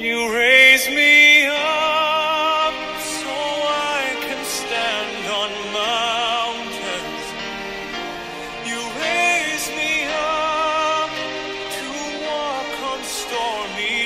You raise me up so I can stand on mountains. You raise me up to walk on stormy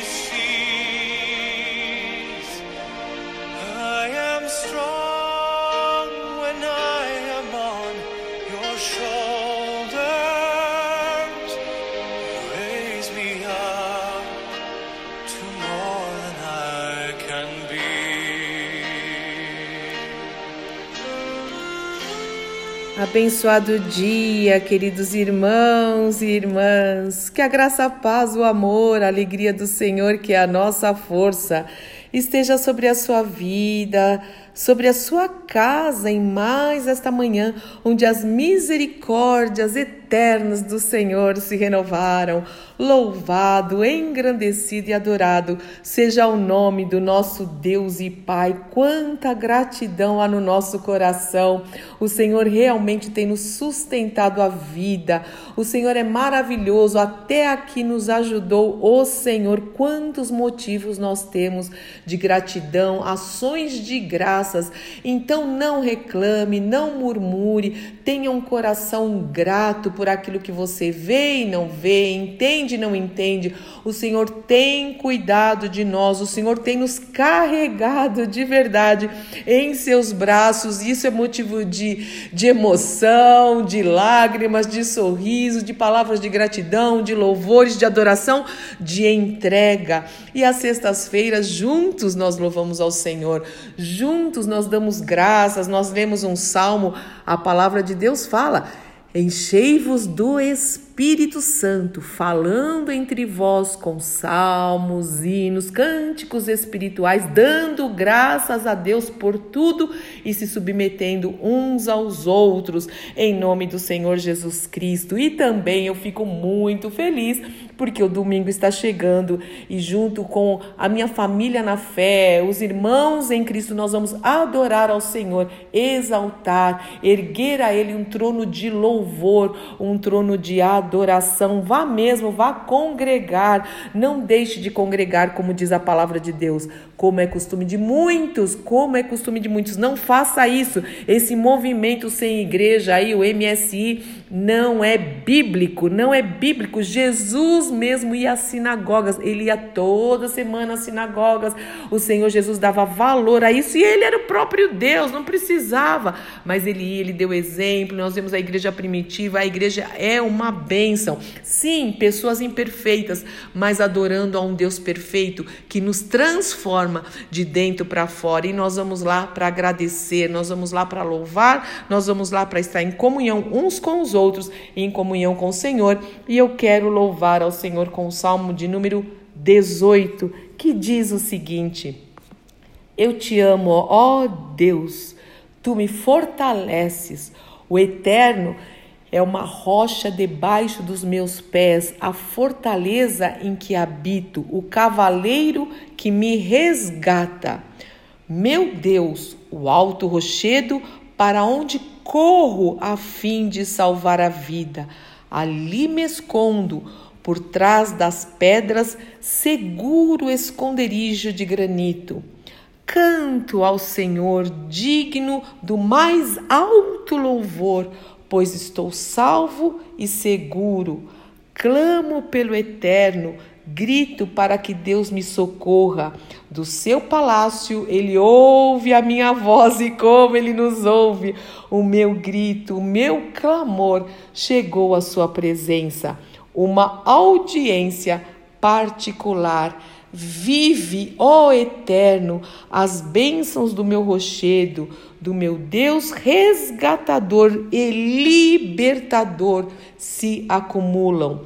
Abençoado dia, queridos irmãos e irmãs. Que a graça, a paz, o amor, a alegria do Senhor, que é a nossa força, esteja sobre a sua vida, sobre a sua casa em mais esta manhã, onde as misericórdias eternas do Senhor se renovaram. Louvado, engrandecido e adorado seja o nome do nosso Deus e Pai. Quanta gratidão há no nosso coração. O Senhor realmente tem nos sustentado a vida. O Senhor é maravilhoso, até aqui nos ajudou o Senhor. Quantos motivos nós temos de gratidão, ações de graças. Então não reclame, não murmure, tenha um coração grato por aquilo que você vê e não vê, entende e não entende. O Senhor tem cuidado de nós, o Senhor tem nos carregado de verdade em seus braços. Isso é motivo de, de emoção, de lágrimas, de sorriso, de palavras de gratidão, de louvores, de adoração, de entrega. E às sextas-feiras, juntos nós louvamos ao Senhor, juntos nós damos graças, nós lemos um salmo, a palavra de Deus fala. Enchei-vos do Espírito Santo, falando entre vós com salmos, hinos, cânticos espirituais, dando graças a Deus por tudo e se submetendo uns aos outros, em nome do Senhor Jesus Cristo. E também eu fico muito feliz porque o domingo está chegando e, junto com a minha família na fé, os irmãos em Cristo, nós vamos adorar ao Senhor, exaltar, erguer a Ele um trono de louvor, um trono de adoração. Vá mesmo, vá congregar, não deixe de congregar, como diz a palavra de Deus, como é costume de muitos, como é costume de muitos. Não faça isso. Esse movimento sem igreja aí, o MSI, não é bíblico, não é bíblico. Jesus mesmo ia às sinagogas, ele ia toda semana às sinagogas. O Senhor Jesus dava valor a isso e ele era o próprio Deus, não precisava, mas ele ia, ele deu exemplo. Nós vemos a igreja primitiva, a igreja é uma bênção. Sim, pessoas imperfeitas, mas adorando a um Deus perfeito que nos transforma de dentro para fora. E nós vamos lá para agradecer, nós vamos lá para louvar, nós vamos lá para estar em comunhão uns com os outros e em comunhão com o Senhor. E eu quero louvar ao Senhor com o Salmo de número 18, que diz o seguinte: Eu te amo, ó Deus, tu me fortaleces, o eterno é uma rocha debaixo dos meus pés, a fortaleza em que habito, o cavaleiro que me resgata. Meu Deus, o alto rochedo para onde corro a fim de salvar a vida. Ali me escondo, por trás das pedras, seguro esconderijo de granito. Canto ao Senhor, digno do mais alto louvor, pois estou salvo e seguro. Clamo pelo eterno, grito para que Deus me socorra. Do seu palácio ele ouve a minha voz e como ele nos ouve. O meu grito, o meu clamor chegou à sua presença. Uma audiência particular. Vive, ó Eterno, as bênçãos do meu rochedo, do meu Deus resgatador e libertador se acumulam.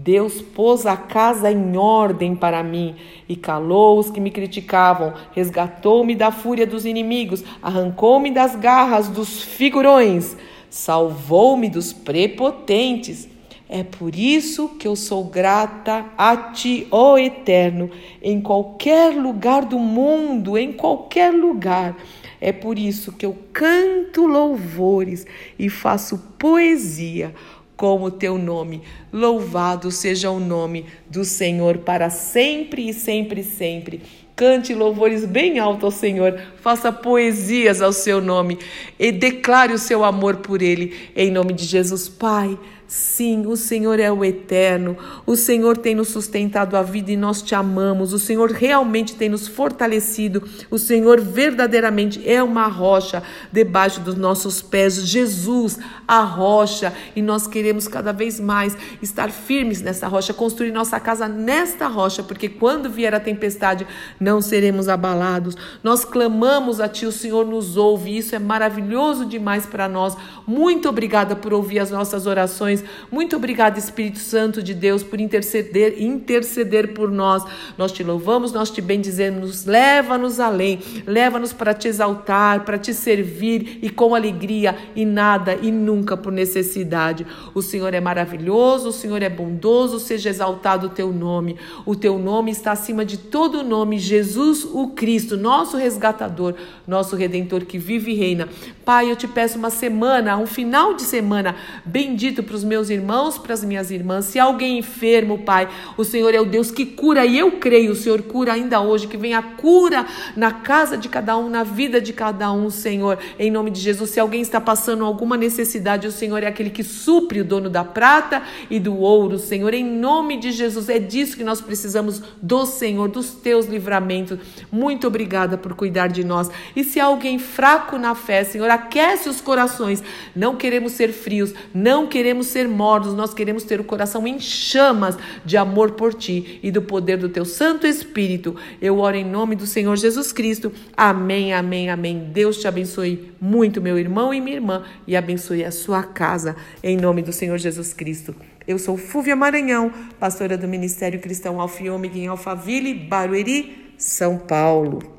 Deus pôs a casa em ordem para mim e calou os que me criticavam, resgatou-me da fúria dos inimigos, arrancou-me das garras dos figurões, salvou-me dos prepotentes. É por isso que eu sou grata a Ti, ó Eterno, em qualquer lugar do mundo, em qualquer lugar. É por isso que eu canto louvores e faço poesia com o teu nome. Louvado seja o nome do Senhor para sempre e sempre e sempre. Cante louvores bem alto ao Senhor, faça poesias ao seu nome e declare o seu amor por ele, em nome de Jesus, Pai. Sim, o Senhor é o eterno. O Senhor tem nos sustentado a vida e nós te amamos. O Senhor realmente tem nos fortalecido. O Senhor verdadeiramente é uma rocha debaixo dos nossos pés. Jesus, a rocha. E nós queremos cada vez mais estar firmes nessa rocha, construir nossa casa nesta rocha, porque quando vier a tempestade, não seremos abalados. Nós clamamos a Ti, o Senhor nos ouve. Isso é maravilhoso demais para nós. Muito obrigada por ouvir as nossas orações Muito obrigada, Espírito Santo de Deus, por interceder, interceder por nós. Nós te louvamos, nós te bendizemos. Leva-nos além, leva-nos para te exaltar, para te servir e com alegria e nada e nunca por necessidade. O Senhor é maravilhoso, o Senhor é bondoso, seja exaltado o teu nome. O teu nome está acima de todo nome, Jesus o Cristo, nosso resgatador, nosso redentor que vive e reina. Pai, eu te peço uma semana, um final de semana bendito para os meus irmãos, para as minhas irmãs. Se alguém enfermo, Pai, o Senhor é o Deus que cura e eu creio, o Senhor cura ainda hoje, que venha a cura na casa de cada um, na vida de cada um, Senhor. Em nome de Jesus, se alguém está passando alguma necessidade, o Senhor é aquele que supre o dono da prata e do ouro, Senhor. Em nome de Jesus, é disso que nós precisamos do Senhor, dos teus livramentos. Muito obrigada por cuidar de nós. E se alguém fraco na fé, Senhor, aquece os corações. Não queremos ser frios, não queremos ser nós queremos ter o coração em chamas de amor por ti e do poder do teu Santo Espírito. Eu oro em nome do Senhor Jesus Cristo. Amém, amém, amém. Deus te abençoe muito, meu irmão e minha irmã, e abençoe a sua casa, em nome do Senhor Jesus Cristo. Eu sou Fúvia Maranhão, pastora do Ministério Cristão Alfiômega em Alphaville, Barueri, São Paulo.